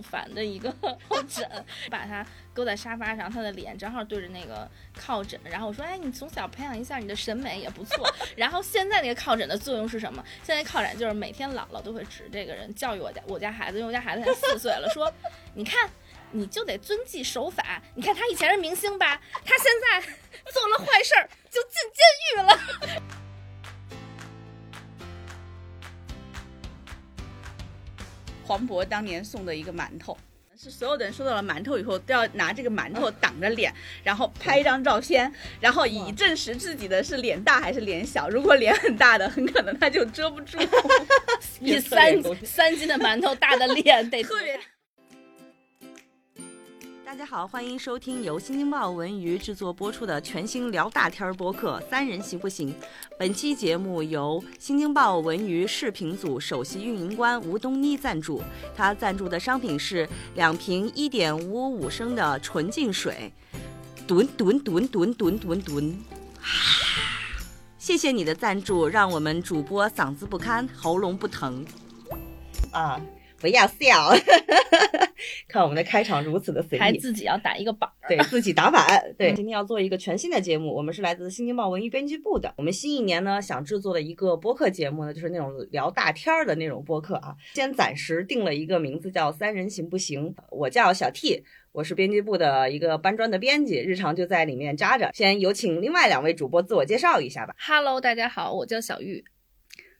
烦的一个 靠枕，把它搁在沙发上，他的脸正好对着那个靠枕。然后我说：“哎，你从小培养一下你的审美也不错。”然后现在那个靠枕的作用是什么？现在靠枕就是每天姥姥都会指这个人教育我家我家孩子，因为我家孩子才四岁了，说：“你看，你就得遵纪守法。你看他以前是明星吧，他现在 做了坏事儿就进监狱了。”黄渤当年送的一个馒头，是所有的人收到了馒头以后都要拿这个馒头挡着脸，然后拍一张照片，然后以证实自己的是脸大还是脸小。如果脸很大的，很可能他就遮不住。你三三斤的馒头大的脸得 特别。大家好，欢迎收听由新京报文娱制作播出的全新聊大天儿播客《三人行不行》。本期节目由新京报文娱视频组首席运营官吴东妮赞助，他赞助的商品是两瓶一点五五五升的纯净水。吨吨吨吨吨吨吨，谢谢你的赞助，让我们主播嗓子不堪，喉咙不疼。啊。不要笑，看我们的开场如此的随意，还自己要打一个板，对自己打板。对，今天要做一个全新的节目，我们是来自新京报文艺编辑部的。我们新一年呢，想制作的一个播客节目呢，就是那种聊大天儿的那种播客啊。先暂时定了一个名字叫“三人行不行”。我叫小 T，我是编辑部的一个搬砖的编辑，日常就在里面扎着。先有请另外两位主播自我介绍一下吧。Hello，大家好，我叫小玉。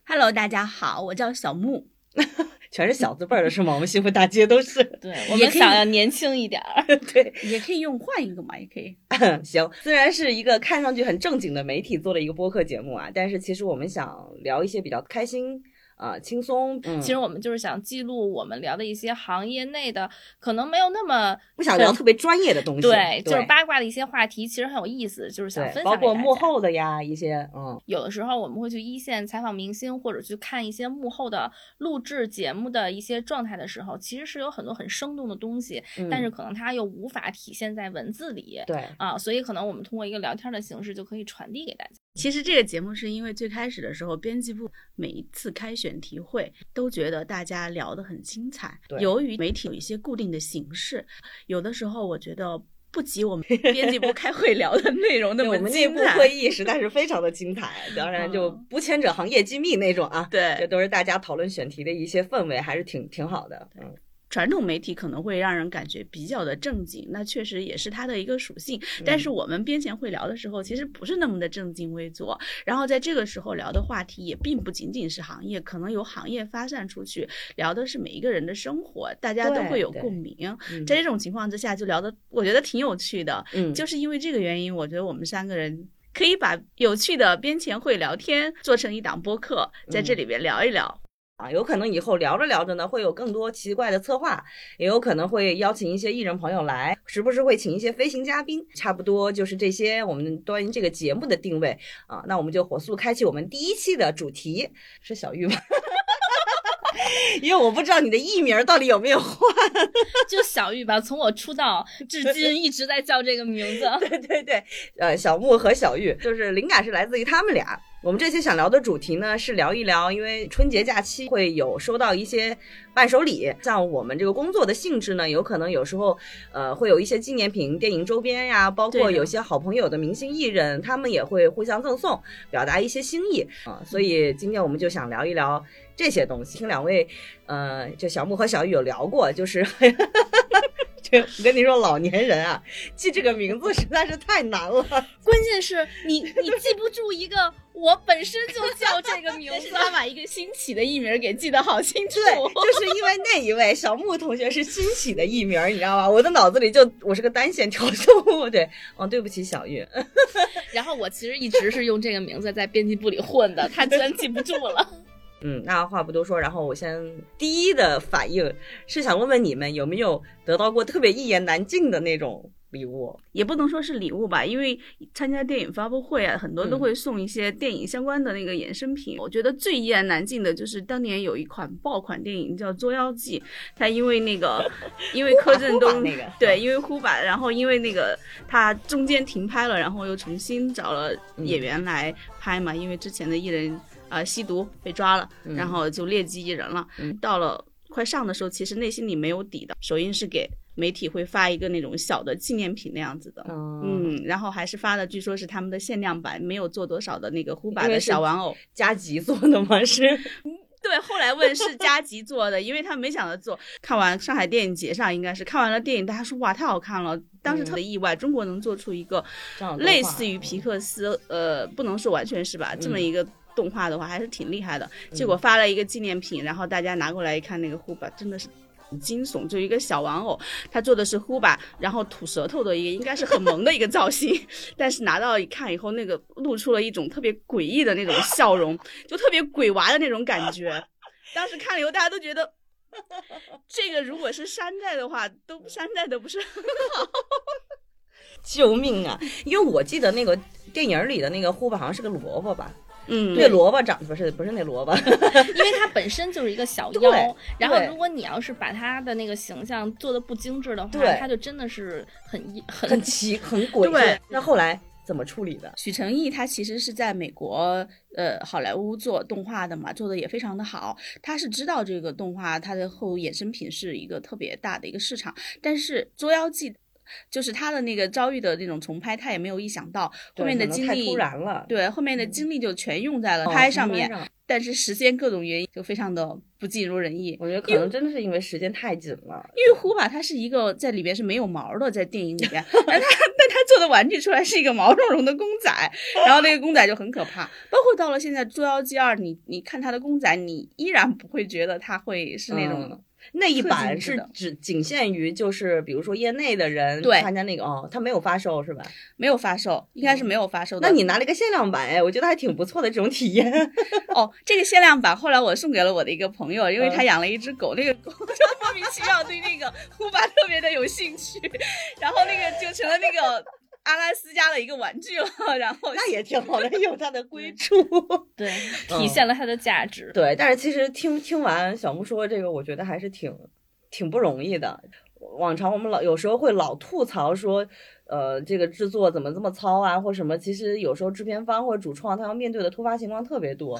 Hello，大家好，我叫小木。全是小字辈儿的是吗？我们幸福大街都是。对，我们想要年轻一点儿。对，也可以用换一个嘛，也可以。行，虽然是一个看上去很正经的媒体做的一个播客节目啊，但是其实我们想聊一些比较开心。啊，轻松。其实我们就是想记录我们聊的一些行业内的，可能没有那么不想聊特别专业的东西。对，就是八卦的一些话题，其实很有意思，就是想分享。包括幕后的呀，一些嗯，有的时候我们会去一线采访明星，或者去看一些幕后的录制节目的一些状态的时候，其实是有很多很生动的东西，但是可能它又无法体现在文字里。对啊，所以可能我们通过一个聊天的形式就可以传递给大家。其实这个节目是因为最开始的时候，编辑部每一次开选题会都觉得大家聊得很精彩。由于媒体有一些固定的形式，有的时候我觉得不及我们 编辑部开会聊的内容那么精彩。我们内部会议实在是非常的精彩，当然就不牵扯行业机密那种啊。对，这都是大家讨论选题的一些氛围，还是挺挺好的。嗯。传统媒体可能会让人感觉比较的正经，那确实也是它的一个属性。但是我们编前会聊的时候，其实不是那么的正襟危坐。然后在这个时候聊的话题也并不仅仅是行业，可能由行业发散出去，聊的是每一个人的生活，大家都会有共鸣。在这种情况之下，就聊的我觉得挺有趣的。嗯，就是因为这个原因，我觉得我们三个人可以把有趣的编前会聊天做成一档播客，在这里边聊一聊。啊，有可能以后聊着聊着呢，会有更多奇怪的策划，也有可能会邀请一些艺人朋友来，时不时会请一些飞行嘉宾，差不多就是这些。我们关于这个节目的定位啊，那我们就火速开启我们第一期的主题，是小玉吗？因为我不知道你的艺名到底有没有换，就小玉吧。从我出道 至今一直在叫这个名字。对对对，呃，小木和小玉，就是灵感是来自于他们俩。我们这期想聊的主题呢，是聊一聊，因为春节假期会有收到一些伴手礼，像我们这个工作的性质呢，有可能有时候，呃，会有一些纪念品、电影周边呀，包括有些好朋友的明星艺人，他们也会互相赠送，表达一些心意啊。所以今天我们就想聊一聊这些东西。听两位，呃，就小木和小雨有聊过，就是。我跟你说，老年人啊，记这个名字实在是太难了。关键是你，你记不住一个我本身就叫这个名字，他把一个新起的艺名给记得好清楚。对，就是因为那一位小木同学是新起的艺名，你知道吧？我的脑子里就我是个单线条动物。对，哦，对不起，小玉。然后我其实一直是用这个名字在编辑部里混的，他居然记不住了。嗯，那话不多说，然后我先第一的反应是想问问你们有没有得到过特别一言难尽的那种礼物？也不能说是礼物吧，因为参加电影发布会啊，很多都会送一些电影相关的那个衍生品。我觉得最一言难尽的就是当年有一款爆款电影叫《捉妖记》，它因为那个 因为柯震东那个对，因为呼把，然后因为那个它中间停拍了，然后又重新找了演员来拍嘛，因为之前的艺人。呃，吸毒被抓了，然后就劣迹艺人了。到了快上的时候，其实内心里没有底的。首映是给媒体会发一个那种小的纪念品那样子的，嗯，嗯，然后还是发的，据说是他们的限量版，没有做多少的那个呼巴的小玩偶。加急做的吗？是，对，后来问是加急做的，因为他没想着做。看完上海电影节上应该是看完了电影，大家说哇太好看了，当时特别意外，中国能做出一个类似于皮克斯，呃，不能说完全是吧，这么嗯一个。动画的话还是挺厉害的，结果发了一个纪念品，然后大家拿过来一看，那个呼把真的是很惊悚，就一个小玩偶，他做的是呼吧，然后吐舌头的一个，应该是很萌的一个造型，但是拿到一看以后，那个露出了一种特别诡异的那种笑容，就特别鬼娃的那种感觉。当时看了以后，大家都觉得。这个如果是山寨的话，都山寨的不是很好。救命啊！因为我记得那个电影里的那个呼吧好像是个萝卜吧，嗯那萝卜长不是不是那萝卜，因为它本身就是一个小对妖，然后如果你要是把它的那个形象做的不精致的话，它就真的是很一 很很奇很诡异。对那后来怎么处理的？许成义他其实是在美国呃好莱坞做动画的嘛，做的也非常的好。他是知道这个动画它的后衍生品是一个特别大的一个市场，但是《捉妖记》就是他的那个遭遇的那种重拍，他也没有意想到后面的对可能太突然了，对后面的精力就全用在了哦拍上面，但是时间各种原因就非常的不尽如人意。我觉得可能真的是因为时间太紧了。因为呼把它是一个在里边是没有毛的，在电影里边，但他但他做的玩具出来是一个毛茸茸的公仔，然后那个公仔就很可怕。包括到了现在《捉妖记二》，你你看它的公仔，你依然不会觉得它会是那种、嗯那一版是只仅限于就是比如说业内的人对参加那个哦，他没有发售是吧？没有发售，应该是没有发售的。那你拿了一个限量版哎，我觉得还挺不错的这种体验。哦，这个限量版后来我送给了我的一个朋友，因为他嗯养了一只狗，那个狗就莫名其妙对那个呼巴特别的有兴趣，然后那个就成了那个阿拉斯加的一个玩具了。然后那也挺好的，有它的归处。对，嗯体现了它的价值。对，但是其实听听完小木说这个，我觉得还是挺挺不容易的。往常我们老有时候会老吐槽说，呃，这个制作怎么这么糙啊，或什么。其实有时候制片方或者主创他要面对的突发情况特别多，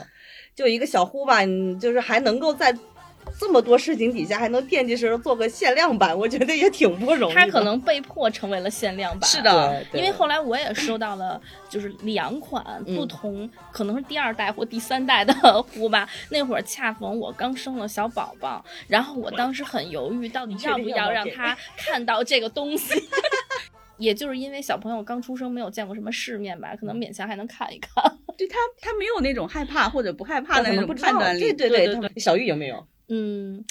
就一个小呼吧，你就是还能够在这么多事情底下还能惦记着做个限量版，我觉得也挺不容易的。它可能被迫成为了限量版。是的因为后来我也收到了，就是两款嗯不同，可能是第二代或第三代的壶吧。那会儿恰逢我刚生了小宝宝，然后我当时很犹豫，到底要不要让他看到这个东西。也就是因为小朋友刚出生，没有见过什么世面吧，可能勉强还能看一看。对他他没有那种害怕或者不害怕的那种判断力。对对对小玉有没有？嗯，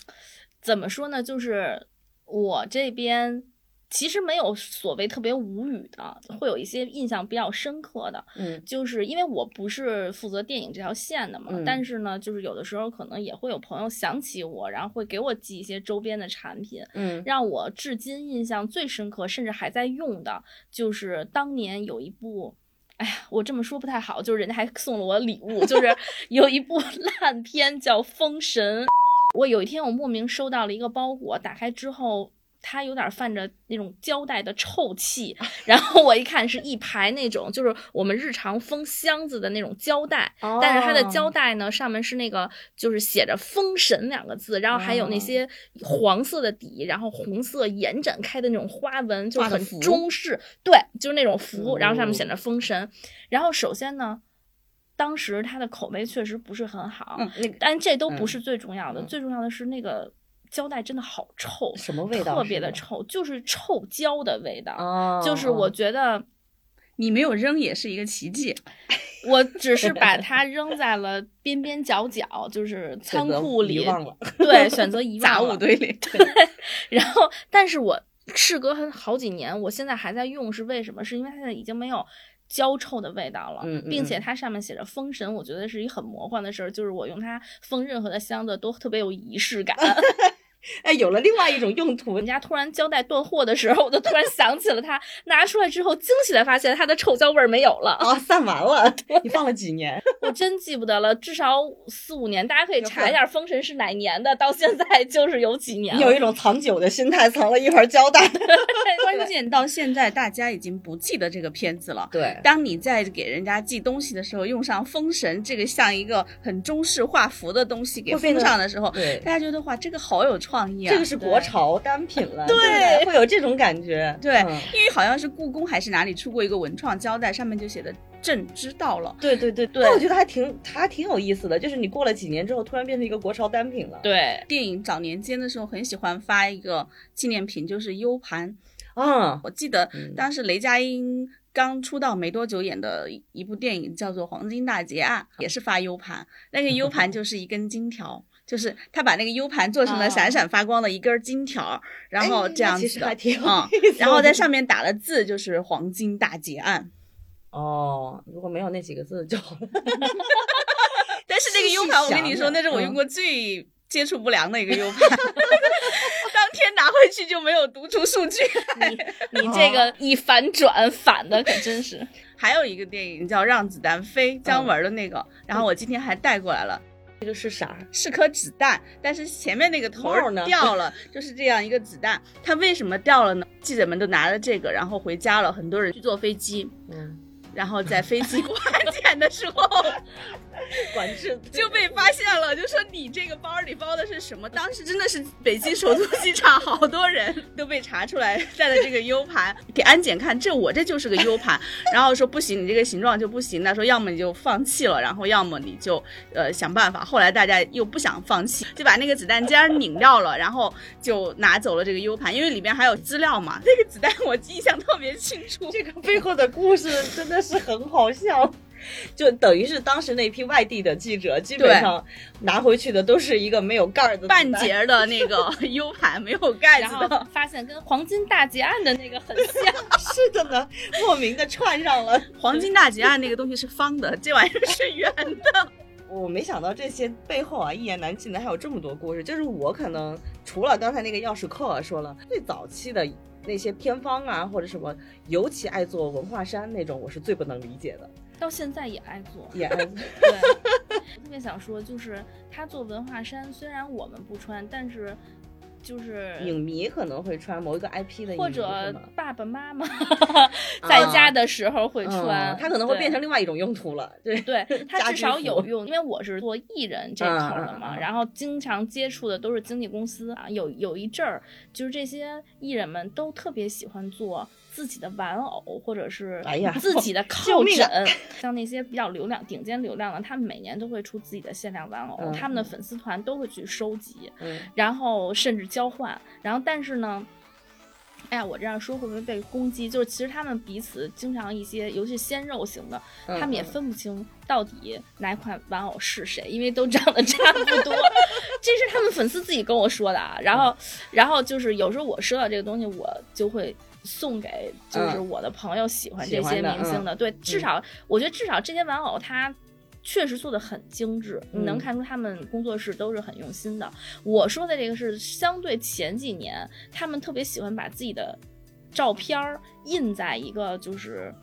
怎么说呢？就是我这边其实没有所谓特别无语的，会有一些印象比较深刻的，嗯就是因为我不是负责电影这条线的嘛，嗯但是呢，就是有的时候可能也会有朋友想起我，然后会给我寄一些周边的产品。嗯让我至今印象最深刻，甚至还在用的，就是当年有一部。哎呀，我这么说不太好，就是人家还送了我礼物，就是 有一部烂片叫《封神》。我有一天我莫名收到了一个包裹，打开之后。它有点泛着那种胶带的臭气，然后我一看是一排那种，就是我们日常封箱子的那种胶带，但是它的胶哦带呢，上面是那个就是写着“封神”两个字，然后还有那哦些黄色的底，然后红色延展开的那种花纹，就很中式，对，就是那种符，然后上面写着“封神”。然后首先呢，当时它的口碑确实不是很好，嗯那个但这都不嗯是最重要的，嗯最重要的是那个胶带真的好臭，什么味道？特别的。臭，就是臭胶的味道。哦，就是我觉得，你没有扔也是一个奇迹。我只是把 它扔在了边边角角，就是仓库里，遗忘了。对，选择 遗杂。物堆里，对然后，但是我事隔很好几年，我现在还在用，是为什么？是因为它现在已经没有焦臭的味道了，嗯嗯并且嗯它上面写着“封神”，我觉得是一很魔幻的事儿，就是我用它封任何的箱子都特别有仪式感。哎，有了另外一种用途人。家突然胶带断货的时候，我就突然想起了它，拿出来之后，惊喜的发现它的臭胶味儿没有了。啊，散完了，你放了几年？我真记不得了，至少四五年，大家可以查一下《封神》是哪年的，到现在就是有几年。你有一种藏酒的心态，藏了一盒胶带。关键到现在大家已经不记得这个片子了。对，当你在给人家寄东西的时候，用上“封神”这个像一个很中式画符的东西给封上的时候，对大家觉得哇，这个好有创意啊！这个是国潮单品了，对对对，会有这种感觉。对嗯因为好像是故宫还是哪里出过一个文创胶带，上面就写的“朕知道了对对对对但我觉得还挺还挺有意思的，就是你过了几年之后，突然变成一个国潮单品了。对”。电影早年间的时候，很喜欢发一个纪念品，就是 U 盘。啊，我记得嗯当时雷佳音刚出道没多久演的一一部电影叫做《黄金大劫案》，也是发 U 盘，那个 U 盘就是一根金条。就是他把那个 U 盘做成了闪闪发光的一根金条，然后哎这样子的，嗯，然后在上面打了字，就是“黄金大劫案哦，如果没有那几个字就好了。”。但是那个 U 盘，我跟你说，那是我用过最接触不良的一个 U 盘，当天拿回去就没有读出数据。你你这个一反转反的可真是。还有一个电影叫《让子弹飞》，姜文的那个，然后我今天还带过来了。这个是啥？是颗子弹，但是前面那个头呢掉了，就是这样一个子弹。它为什么掉了呢？记者们都拿着这个，然后回家了，很多人去坐飞机，嗯，然后在飞机 过安检的时候管制 就被发现了，就说你这个包里包的是什么？当时真的是北京首都机场好多人 都被查出来带的这个 U 盘，给安检看，这我这就是个 U 盘，然后说不行，你这个形状就不行，那说要么你就放弃了，然后要么你就呃想办法。后来大家又不想放弃，就把那个子弹尖儿拧掉了，然后就拿走了这个 U 盘，因为里边还有资料嘛。那个子弹我印象特别清楚，这个背后的故事真的是很好笑。就等于是当时那批外地的记者，基本上拿回去的都是一个没有盖儿的半截儿的那个 U 盘没有盖然后子的。发现跟黄金大劫案的那个很像，是的呢，莫名的串上了。黄金大劫案那个东西是方的，这玩意儿是圆的。我没想到这些背后啊，一言难尽的还有这么多故事。就是我可能除了刚才那个钥匙扣啊说了，最早期的那些偏方啊或者什么，尤其爱做文化衫那种，我是最不能理解的。到现在也爱做。也爱做对，我特别想说，就是他做文化衫，虽然我们不穿，但是就是影迷可能会穿某一个 IP 的影迷，或者爸爸妈妈 在家的时候会穿，嗯它可能会变成另外一种用途了。对，对，它至少有用，因为我是做艺人这口的嘛，然后经常接触的都是经纪公司啊，有有一阵儿，就是这些艺人们都特别喜欢做自己的玩偶，或者是哎呀自己的靠枕，像那些比较流量、顶尖流量的，他们每年都会出自己的限量玩偶，嗯他们的粉丝团都会去收集，嗯，然后甚至交换，然后但是呢。哎呀，我这样说会不会被攻击？就是其实他们彼此经常一些，尤其鲜肉型的，嗯他们也分不清到底哪款玩偶是谁，因为都长得差不多。这是他们粉丝自己跟我说的啊。然后，然后就是有时候我收到这个东西，我就会送给就是嗯我的朋友喜欢这些明星的。对，至少我觉得至少这些玩偶它。确实做的很精致，你能嗯看出他们工作室都是很用心的。我说的这个是相对前几年，他们特别喜欢把自己的照片儿印在一个就是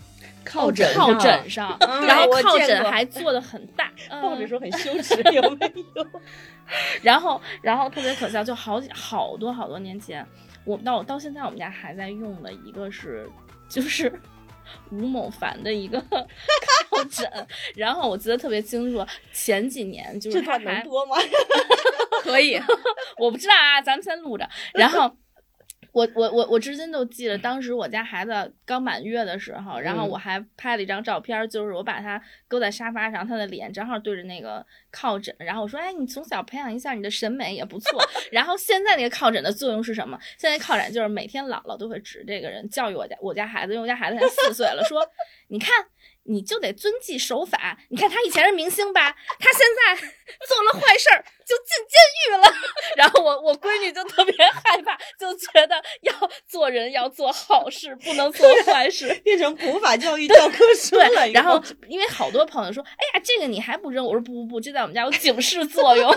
靠枕靠上枕上，嗯然后靠枕还做的很大，抱着嗯说很羞耻，有没有？然后然后特别可笑，就好几好多好多年前，我到到现在我们家还在用的一个是就是。吴某凡的一个靠枕，然后我记得特别清楚，前几年就是他还段能播吗？可以，我不知道啊，咱们先录着。然后我我我我至今都记得，当时我家孩子刚满月的时候，然后嗯我还拍了一张照片，就是我把他搁在沙发上，他的脸正好对着那个靠枕，然后我说：“哎，你从小培养一下你的审美也不错。”然后现在那个靠枕的作用是什么？现在靠枕就是每天姥姥都会指这个人教育我家我家孩子，因为我家孩子才四岁了，说：“ 你看。”你就得遵纪守法。你看他以前是明星吧，他现在 做了坏事儿就进监狱了。然后我我闺女就特别害怕，就觉得要做人要做好事，不能做坏事。变成普法教育教科书了。然后因为好多朋友说，哎呀，这个你还不扔？我说不不不，这在我们家有警示 作用。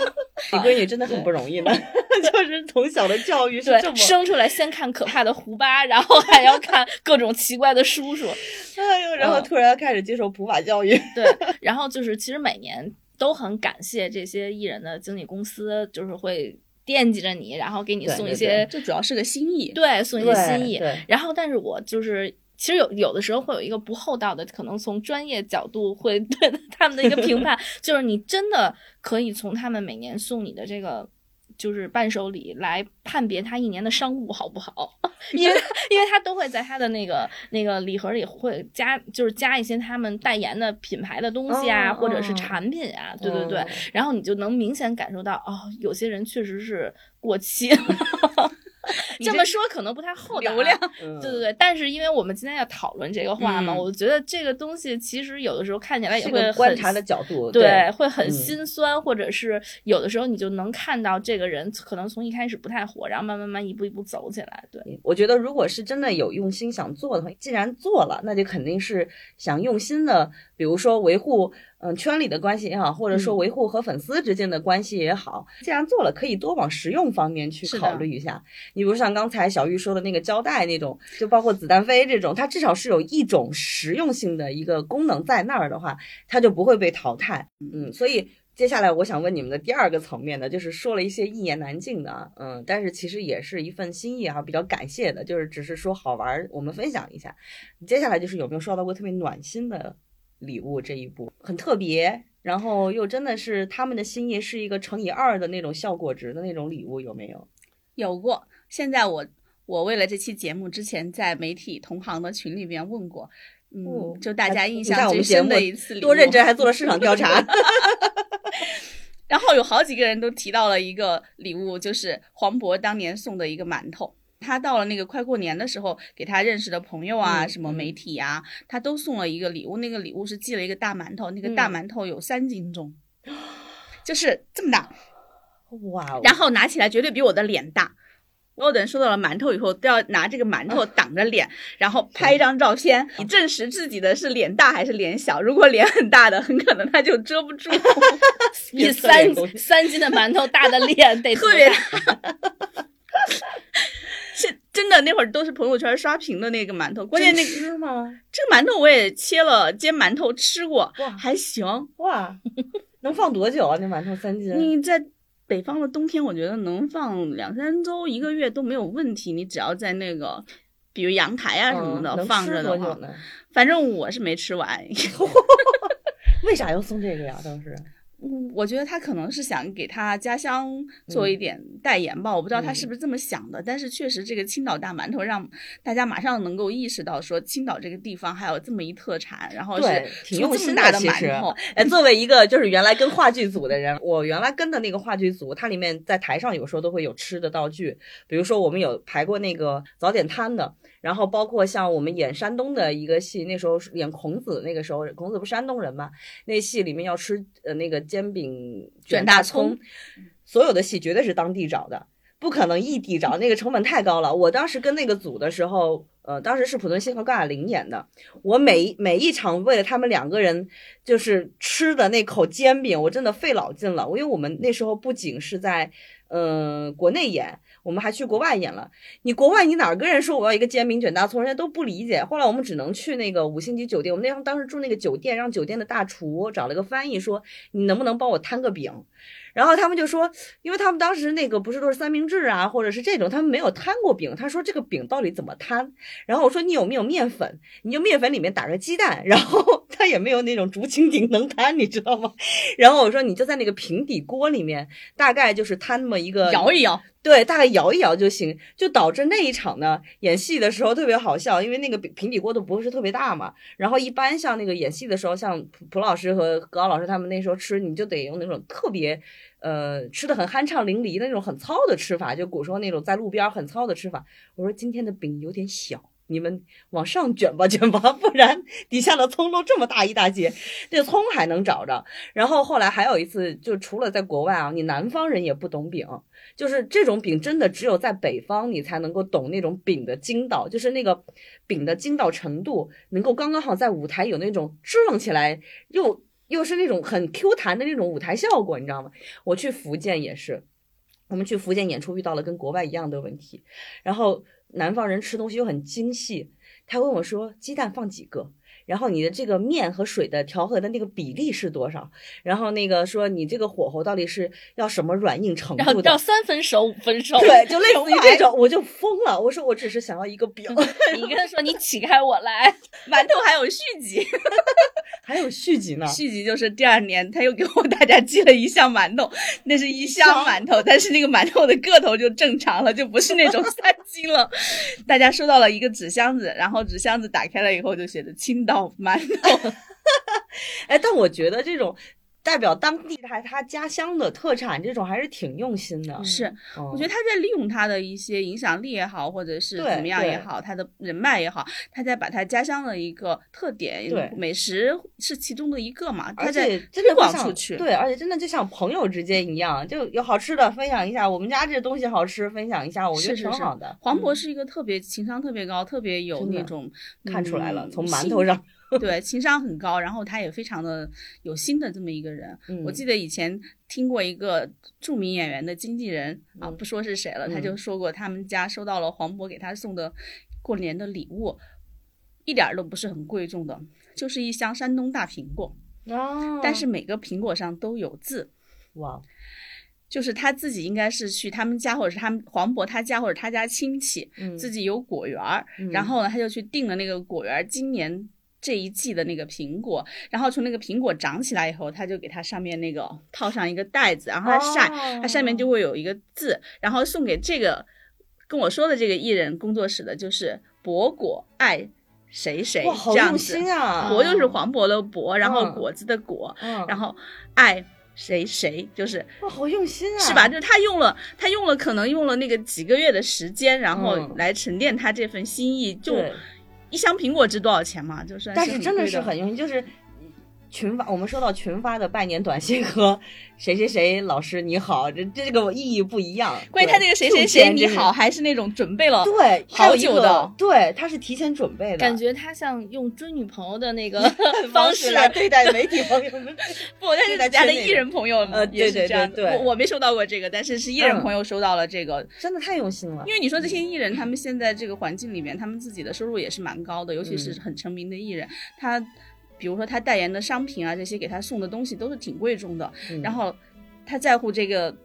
你闺女真的很不容易呢，就是从小的教育是这么，生出来先看可怕的胡巴，然后还要看各种奇怪的叔叔，哎呦，然后突然开始接受普法教育。对，然后就是其实每年都很感谢这些艺人的经纪公司，就是会惦记着你，然后给你送一些，这主要是个心意，对，送一些心意。对，然后但是我就是。其实有有的时候会有一个不厚道的，可能从专业角度会 对他们的一个评判，就是你真的可以从他们每年送你的这个就是伴手礼来判别他一年的商务好不好，因为因为他都会在他的那个那个礼盒里会加，就是加一些他们代言的品牌的东西啊，或者是产品啊，对对对，然后你就能明显感受到哦，有些人确实是过期了。这么说可能不太厚道，流量，对对对。但是因为我们今天要讨论这个话嘛，我觉得这个东西其实有的时候看起来也会观察的角度，对，会很心酸，或者是有的时候你就能看到这个人可能从一开始不太火，然后慢慢慢一步一步走起来。对，我觉得如果是真的有用心想做的话，既然做了，那就肯定是想用心的，比如说维护。嗯，圈里的关系也好，或者说维护和粉丝之间的关系也好，既然做了，可以多往实用方面去考虑一下。你比如像刚才小玉说的那个胶带那种，就包括子弹飞这种，它至少是有一种实用性的一个功能在那儿的话，它就不会被淘汰。嗯，所以接下来我想问你们的第二个层面的，就是说了一些一言难尽的，嗯，但是其实也是一份心意啊，比较感谢的，就是只是说好玩，我们分享一下。接下来就是有没有收到过特别暖心的？礼物这一步很特别，然后又真的是他们的心意是一个乘以二的那种效果值的那种礼物，有没有？有过。现在我我为了这期节目之前在媒体同行的群里面问过，嗯，就大家印象最深的一次礼物，多认真，还做了市场调查。然后有好几个人都提到了一个礼物，就是黄渤当年送的一个馒头。他到了那个快过年的时候，给他认识的朋友啊，什么媒体啊，他都送了一个礼物。那个礼物是寄了一个大馒头，那个大馒头有三斤重，就是这么大，哇！然后拿起来绝对比我的脸大。所有的人收到了馒头以后，都要拿这个馒头挡着脸，然后 拍一张照片，以证实自己的是脸大还是脸小。如果脸很大的，很可能他就遮不住。比三三斤的馒头大的脸得 特别大。是 真的，那会儿都是朋友圈刷屏的那个馒头。关键那个吗？这个馒头我也切了煎馒头吃过，哇，还行哇。能放多久啊？那馒头三斤？你在北方的冬天，我觉得能放两三周、一个月都没有问题。你只要在那个，比如阳台啊什么的放着的话，反正我是没吃完。为啥要送这个呀？当时？嗯，我觉得他可能是想给他家乡做一点代言吧，我不知道他是不是这么想的。但是确实，这个青岛大馒头让大家马上能够意识到，说青岛这个地方还有这么一特产，然后是挺用心的馒头。哎，作为一个就是原来跟话剧组的人，我原来跟的那个话剧组，它里面在台上有时候都会有吃的道具，比如说我们有排过那个早点摊的。然后包括像我们演山东的一个戏，那时候演孔子，那个时候孔子不山东人嘛，那戏里面要吃呃那个煎饼卷大葱，所有的戏绝对是当地找的，不可能异地找，那个成本太高了。我当时跟那个组的时候，呃，当时是濮存昕和高亚麟演的，我每每一场为了他们两个人就是吃的那口煎饼，我真的费老劲了。因为我们那时候不仅是在嗯国内演。我们还去国外演了，你国外你哪跟人说我要一个煎饼卷大葱，人家都不理解。后来我们只能去那个五星级酒店，我们那当时住那个酒店，让酒店的大厨找了个翻译说，你能不能帮我摊个饼？然后他们就说，因为他们当时那个不是都是三明治啊，或者是这种，他们没有摊过饼。他说这个饼到底怎么摊？然后我说你有没有面粉？你就面粉里面打个鸡蛋。然后 他也没有那种竹蜻蜓能摊，你知道吗？然后我说你就在那个平底锅里面，大概就是摊那么一个摇一摇，对，大概摇一摇就行。就导致那一场呢，演戏的时候特别好笑，因为那个平底锅都不是特别大嘛。然后一般像那个演戏的时候，像蒲蒲老师和高老师他们那时候吃，你就得用那种特别。呃，吃的很酣畅淋漓的那种很糙的吃法，就古时候那种在路边很糙的吃法。我说今天的饼有点小，你们往上卷吧卷吧，不然底下的葱都这么大一大截，这葱还能找着。然后后来还有一次，就除了在国外啊，你南方人也不懂饼，就是这种饼真的只有在北方你才能够懂那种饼的筋道，就是那个饼的筋道程度能够刚刚好在舞台有那种支棱起来又。又是那种很 Q 弹的那种舞台效果，你知道吗？我去福建也是，我们去福建演出遇到了跟国外一样的问题，然后南方人吃东西又很精细，他问我说鸡蛋放几个？然后你的这个面和水的调和的那个比例是多少？然后那个说你这个火候到底是要什么软硬程然后度的要？三分熟五分熟。对，就类似于这种，我就疯了。我说我只是想要一个饼，你跟他说你起开我来，馒头还有续集，还有续集呢。续集就是第二年他又给我大家寄了一箱馒头，那是一箱馒头，但是那个馒头的个头就正常了，就不是那种 三斤了。大家收到了一个纸箱子，然后纸箱子打开了以后就写着青岛馒头。哎，但我觉得这种代表当地他他家乡的特产，这种还是挺用心的。是，嗯我觉得他在利用他的一些影响力也好，或者是怎么样也好，他的人脉也好，他在把他家乡的一个特点对，美食是其中的一个嘛，他在推广出去。对，而且真的就像朋友之间一样，就有好吃的分享一下，我们家这东西好吃，分享一下，我觉得是是是挺好的。黄渤嗯是一个特别情商特别高，特别有那种看出来了，嗯从馒头上，对情商很高，然后他也非常的有心的这么一个人。我嗯。记得以前听过一个著名演员的经纪人啊，嗯。不说是谁了，他嗯。就说过他们家收到了黄渤给他送的过年的礼物，一点儿都不是很贵重的，就是一箱山东大苹果，哦。但是每个苹果上都有字。哇，就是他自己应该是去他们家，或者是他们黄渤他家或者他家亲戚，嗯。自己有果园儿，嗯。然后呢，他就去订了那个果园儿今年这一季的那个苹果，然后从那个苹果长起来以后，他就给它上面那个套上一个袋子，然后它晒，它上面就会有一个字，然后送给这个跟我说的这个艺人工作室的，就是博果爱谁谁这样子，心啊！博就是黄渤的博，然后嗯果子的果，嗯，然后爱谁谁就是哇，好用心啊，是吧？？就是他用了，他用了，可能用了那个几个月的时间，然后嗯来沉淀他这份心意。就对一箱苹果值多少钱嘛？就是但是真的是很用心，就是群发，我们收到群发的拜年短信和谁谁谁老师你好，这这个意义不一样。关于他这个谁谁谁你好，，还是那种准备了对，好久的对，他是提前准备的，感觉他像用追女朋友的那个 方方式。来对待媒体朋友们。不，但是咱家的艺人朋友呃也是对对这样的对对我我没收到过这个，但是是艺人嗯朋友收到了这个。真的太用心了，因为你说这些艺人，他们现在这个环境里面，他们自己的收入也是蛮高的，尤其是嗯很成名的艺人，他比如说他代言的商品啊，这些给他送的东西都是挺贵重的。嗯然后他在乎这个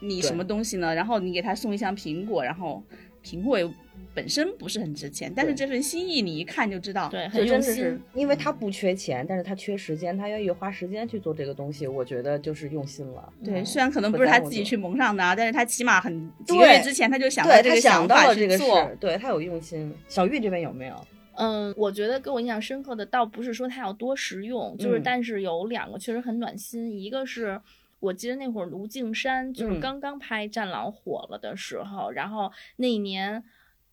你什么东西呢？然后你给他送一箱苹果，然后苹果又本身不是很值钱，但是这份心意你一看就知道。对，很用心。因为他不缺钱，但是他缺时间，他愿意花时间去做这个东西，我觉得就是用心了。对，嗯虽然可能不不是他自己去蒙上的啊，但是他起码很几个月之前他就想对他到这个想到法了这个去做事，。对他有用心。小玉这边有没有？嗯，我觉得给我印象深刻的倒不是说它有多实用，就是嗯但是有两个确实很暖心，一个是。我记得那会儿卢靖姗就是嗯刚刚拍《战狼》火了的时候，然后那一年，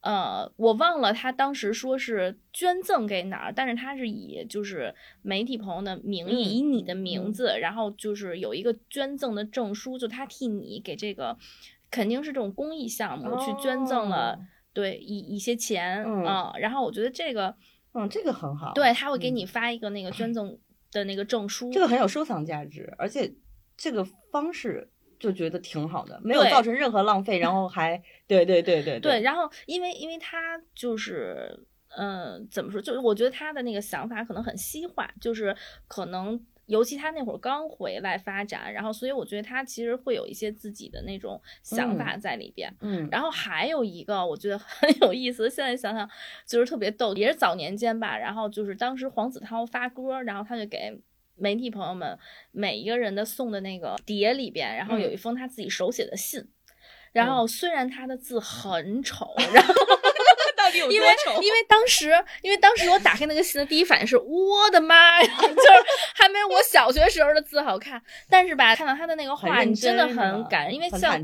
呃，我忘了他当时说是捐赠给哪儿，但是他是以就是媒体朋友的名义，嗯以你的名嗯字，然后就是有一个捐赠的证书，就他替你给这个肯定是这种公益项目去捐赠了。哦对一一些钱嗯啊、然后我觉得这个嗯，这个很好。对他会给嗯你发一个那个 捐赠的那个证书，这个很有收藏价值，而且这个方式就觉得挺好的，没有造成任何浪费，然后还 对对对对对，然后因为因为他就是嗯、呃怎么说，就是我觉得他的那个想法可能很西化，就是可能。尤其他那会儿刚回来发展，然后所以我觉得他其实会有一些自己的那种想法在里边。嗯，然后还有一个我觉得很有意思，现在想想就是特别逗，也是早年间吧。然后就是当时黄子韬发歌，然后他就给媒体朋友们每一个人的送的那个碟里边，然后有一封他自己手写的信。然后虽然他的字很丑，然后到底有因为因为当时因为当时我打开那个信的第一反应是我的妈呀，就是还没有我小学时候的字好看。但是吧，看到他的那个画，你真的很感人，因为像。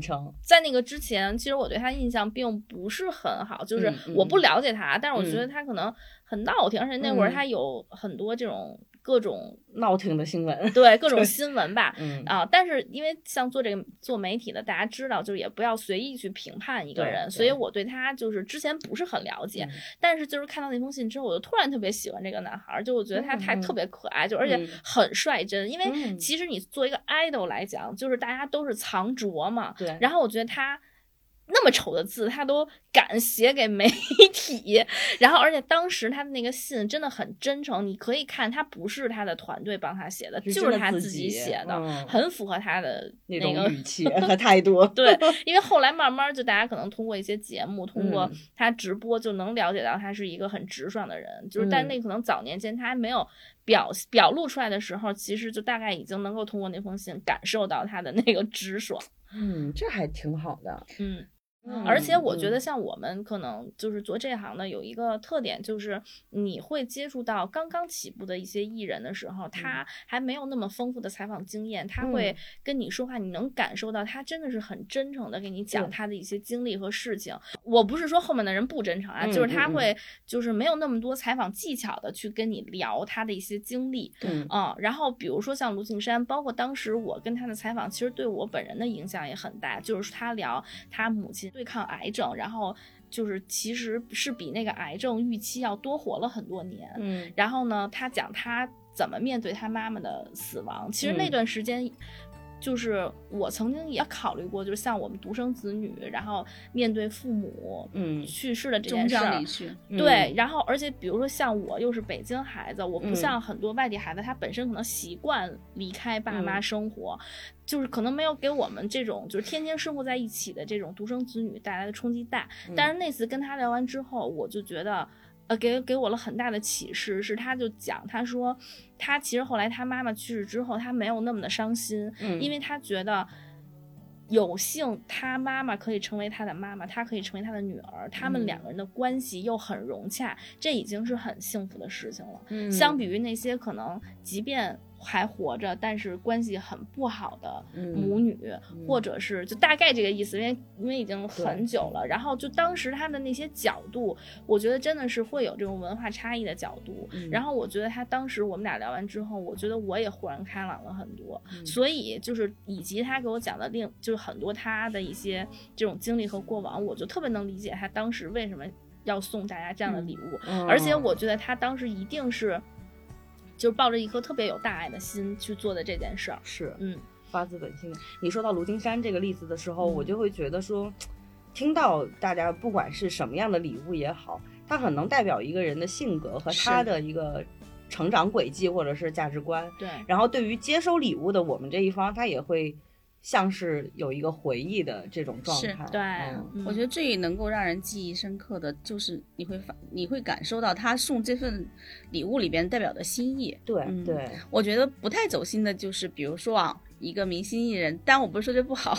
在那个之前，其实我对他印象并不是很好，就是我不了解他，但是我觉得嗯他可能很闹挺，而且那会儿嗯他有很多这种各种闹腾的新闻，对各种新闻吧。嗯。啊，但是因为像做这个做媒体的，大家知道，就是也不要随意去评判一个人，所以我对他就是之前不是很了解，嗯。但是就是看到那封信之后，我就突然特别喜欢这个男孩儿，就我觉得他太特。别可爱，就而且嗯。很率真，因为嗯。其实你做一个 idol 来讲，就是大家都是藏拙嘛，对，然后我觉得他那么丑的字，他都敢写给媒体，然后而且当时他的那个信真的很真诚，你可以看他不是他的团队帮他写的，就是他自己己写的，嗯很符合他的那那个种语气和态度，对，因为后来慢慢就大家可能通过一些节目，通过嗯他直播就能了解到他是一个很直爽的人，就是但嗯那可能早年间他还没有表表露出来的时候，其实就大概已经能够通过那封信感受到他的那个直爽，嗯，这还挺好的。嗯。嗯而且我觉得，嗯像我们可能就是做这行的，有一个特点，就是你会接触到刚刚起步的一些艺人的时候，他还没有那么丰富的采访经验，他会嗯跟你说话，你能感受到他真的是很真诚的给你讲他的一些经历和事情。我不是说后面的人不真诚啊，嗯就是他会就是没有那么多采访技巧的去跟你聊他的一些经历。嗯嗯，然后比如说像卢庆山，包括当时我跟他的采访，其实对我本人的影响也很大。就是他聊他母亲对抗癌症，然后就是其实是比那个癌症预期要多活了很多年。嗯然后呢，他讲他怎么面对他妈妈的死亡。其实那嗯段时间，就是我曾经也考虑过，就是像我们独生子女，然后面对父母嗯去世的这件事儿对，然后而且比如说像我又是北京孩子，我不嗯像很多外地孩子，他本身可能习惯离开爸妈嗯生活，就是可能没有给我们这种就是天天生活在一起的这种独生子女带来的冲击大。但是那次跟他聊完之后，我就觉得。呃，给给我了很大的启示，是他就讲，他说他其实后来他妈妈去世之后，他没有那么的伤心，嗯。因为他觉得有幸他妈妈可以成为他的妈妈，他可以成为他的女儿，他们嗯。两个人的关系又很融洽，这已经是很幸福的事情了。嗯。相比于那些可能即便还活着，但是关系很不好的嗯母女，或者是就大概这个意思，因为因为已经很久了。然后就当时他的那些角度，我觉得真的是会有这种文化差异的角度。嗯然后我觉得他当时我们俩聊完之后，我觉得我也豁然开朗了很多。嗯所以就是以及他给我讲的另就是很多他的一些这种经历和过往，我就特别能理解他当时为什么要送大家这样的礼物。嗯而且我觉得他当时一定是。就是抱着一颗特别有大爱的心去做的这件事儿，是嗯，发自本心的。你说到卢金山这个例子的时候，嗯我就会觉得说，听到大家不管是什么样的礼物也好，它很能代表一个人的性格和他的一个成长轨迹或者是价值观。对，然后对于接收礼物的我们这一方，他也会像是有一个回忆的这种状是态。对我觉得最能够让人记忆深刻的就是你会发，你会感受到他送这份礼物里边代表的心意。对嗯对，我觉得不太走心的就是，比如说啊，一个明星艺人，但我不是说这不好，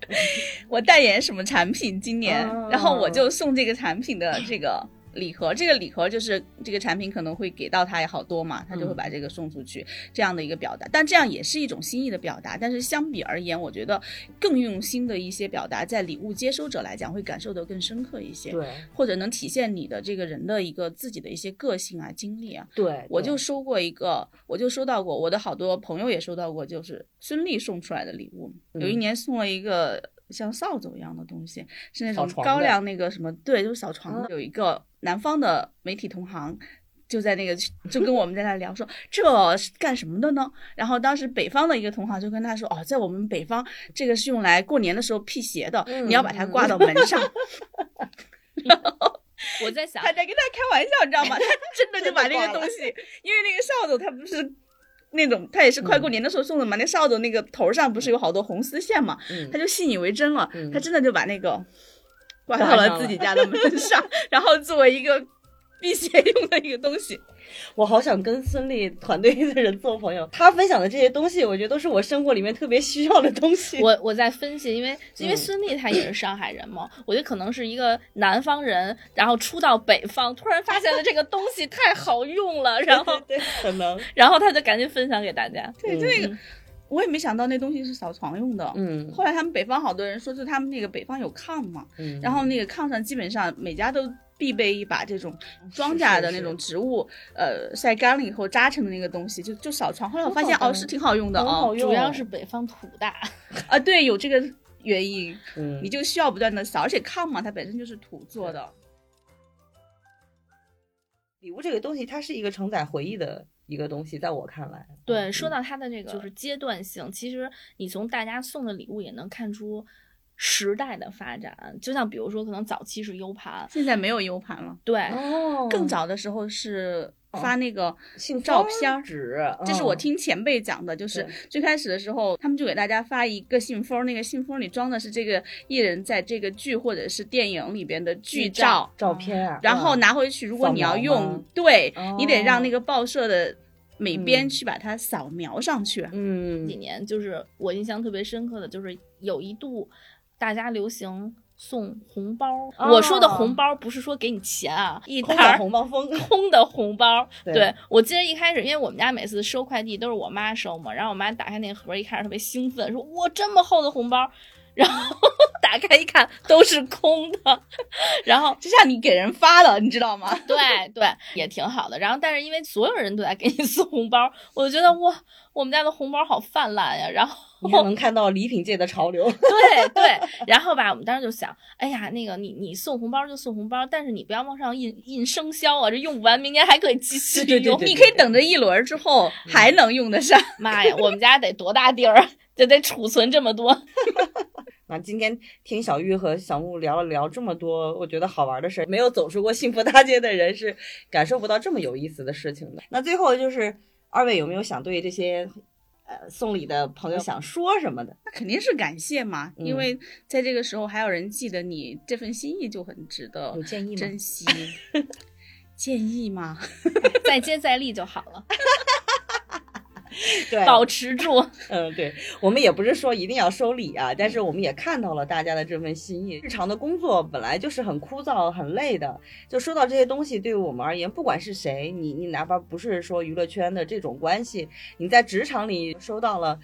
我代言什么产品今年，哦然后我就送这个产品的这个礼盒，这个礼盒就是这个产品可能会给到他也好多嘛，他就会把这个送出去，这样的一个表达。但这样也是一种心意的表达。但是相比而言，我觉得更用心的一些表达，在礼物接收者来讲会感受得更深刻一些，对或者能体现你的这个人的一个自己的一些个性啊、经历啊。对，对我就收过一个，我就收到过，我的好多朋友也收到过，就是孙俪送出来的礼物。有一嗯年送了一个像扫帚一样的东西，是那种高粱那个什么，对，就是扫床的。嗯有一个南方的媒体同行。就在那个，就跟我们在那聊说这是干什么的呢？然后当时北方的一个同行就跟他说，哦，在我们北方，这个是用来过年的时候辟邪的，嗯你要把它挂到门上。我在想他，在跟他开玩笑，你知道吗？他真的就把那个东西，因为那个扫帚它不是那种，他也是快过年的时候送的嘛。那扫帚那个头上不是有好多红丝线嘛，嗯。他就信以为真了，嗯。他真的就把那个挂到了自己家的门上，然后作为一个辟邪用的一个东西。我好想跟孙俪团队的人做朋友。他分享的这些东西，我觉得都是我生活里面特别需要的东西。我我在分析，因为因为嗯孙俪她也是上海人嘛，我觉得可能是一个南方人，然后出到北方，突然发现了这个东西太好用了，然后对，可能，然后他就赶紧分享给大家。对，就那个我也没想到那东西是扫床用的。嗯后来他们北方好多人说，就他们那个北方有炕嘛，嗯，然后那个炕上基本上每家都必备一把这种庄稼的那种植物，呃，晒干了以后扎成的那个东西，就就扫床。后来我发现哦，是挺好用的啊，很好用主要是北方土大，啊，对，有这个原因，嗯你就需要不断的扫，而且炕嘛，它本身就是土做的。礼物这个东西，它是一个承载回忆的一个东西，在我看来，对，嗯说到它的这个就是阶段性，其实你从大家送的礼物也能看出时代的发展。就像比如说，可能早期是 U 盘，现在没有 U 盘了，对，哦，更早的时候是发那个信照片儿纸，这是我嗯听前辈讲的，就是最开始的时候，他们就给大家发一个信封，那个信封里装的是这个艺人在这个剧或者是电影里边的剧照，照片啊，然后嗯拿回去，如果你要用，对、哦你得让那个报社的美编嗯去把它扫描上去。嗯几年就是我印象特别深刻的就是有一度大家流行送红包。哦我说的红包不是说给你钱啊，一沓儿红包封，空的红包。对对我记得一开始，因为我们家每次收快递都是我妈收嘛，然后我妈打开那个盒，一开始特别兴奋，说：“哇，这么厚的红包！”然后 打开一看，都是空的。然后就像你给人发了，你知道吗？对对，也挺好的。然后，但是因为所有人都在给你 送红包，我就觉得哇，我们家的红包好泛滥呀。然后你还能看到礼品界的潮流。对对，然后吧，我们当时就想，哎呀，那个你你送红包就送红包，但是你不要往上印印生肖啊，这用不完，明年还可以继续用。对对对你可以等着一轮儿之后还能用得上。妈呀，我们家得多大地儿，就得储存这么多。那今天听小玉和小木聊了聊这么多，我觉得好玩的事儿，没有走出过幸福大街的人是感受不到这么有意思的事情的。那最后就是二位有没有想对这些呃送礼的朋友想说什么的？那肯定是感谢嘛，嗯因为在这个时候还有人记得你，这份心意就很值得有建议吗？珍惜。建议吗？再接再厉就好了，对，保持住。嗯，对，我们也不是说一定要收礼啊，但是我们也看到了大家的这份心意。日常的工作本来就是很枯燥、很累的，就收到这些东西，对于我们而言，不管是谁，你你哪怕不是说娱乐圈的这种关系，你在职场里收到了。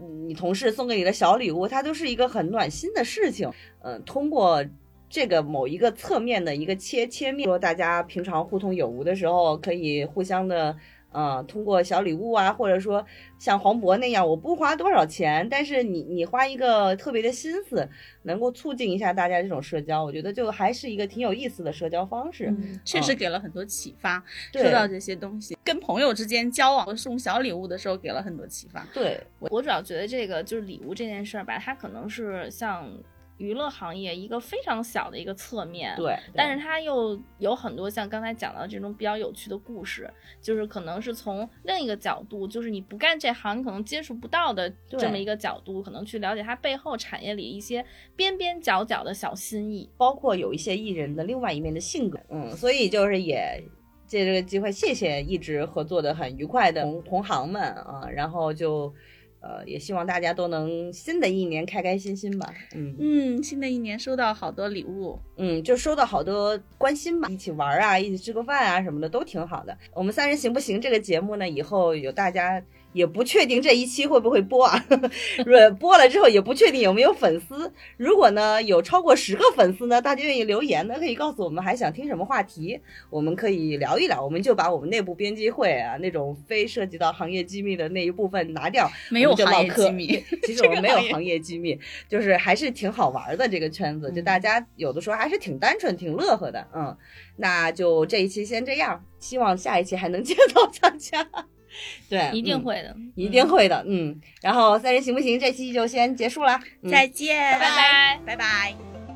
嗯你同事送给你的小礼物，它都是一个很暖心的事情。嗯，通过这个某一个侧面的一个切切面，说大家平常互通有无的时候，可以互相的，呃，通过小礼物啊，或者说像黄渤那样，我不花多少钱，但是你你花一个特别的心思，能够促进一下大家这种社交，我觉得就还是一个挺有意思的社交方式。嗯，确实给了很多启发。对说到这些东西，跟朋友之间交往和送小礼物的时候，给了很多启发。对，我我主要觉得这个就是礼物这件事儿吧，它可能是像娱乐行业一个非常小的一个侧面。对，但是它又有很多像刚才讲到这种比较有趣的故事，就是可能是从另一个角度，就是你不干这行，你可能接触不到的这么一个角度，可能去了解它背后产业里一些边边角角的小心意。包括有一些艺人的另外一面的性格，嗯，所以就是也借这个机会，谢谢一直合作的很愉快的同同行们啊，然后就呃也希望大家都能新的一年开开心心吧，嗯嗯，新的一年收到好多礼物，嗯，就收到好多关心吧，一起玩啊，一起吃个饭啊什么的都挺好的。我们三人行不行这个节目呢，以后有大家。也不确定这一期会不会播啊，如果播了之后也不确定有没有粉丝。如果呢有超过十个粉丝呢，大家愿意留言呢，可以告诉我们还想听什么话题，我们可以聊一聊。我们就把我们内部编辑会啊那种非涉及到行业机密的那一部分拿掉，没有就行业唠机密。其实我们没有行业机密，就是还是挺好玩的这个圈子，就嗯大家有的时候还是挺单纯、挺乐呵的。嗯，那就这一期先这样，希望下一期还能见到大家。对，一定嗯会的，一定会的。嗯，然后三人行不行？这期就先结束了。嗯再见，拜拜。拜拜。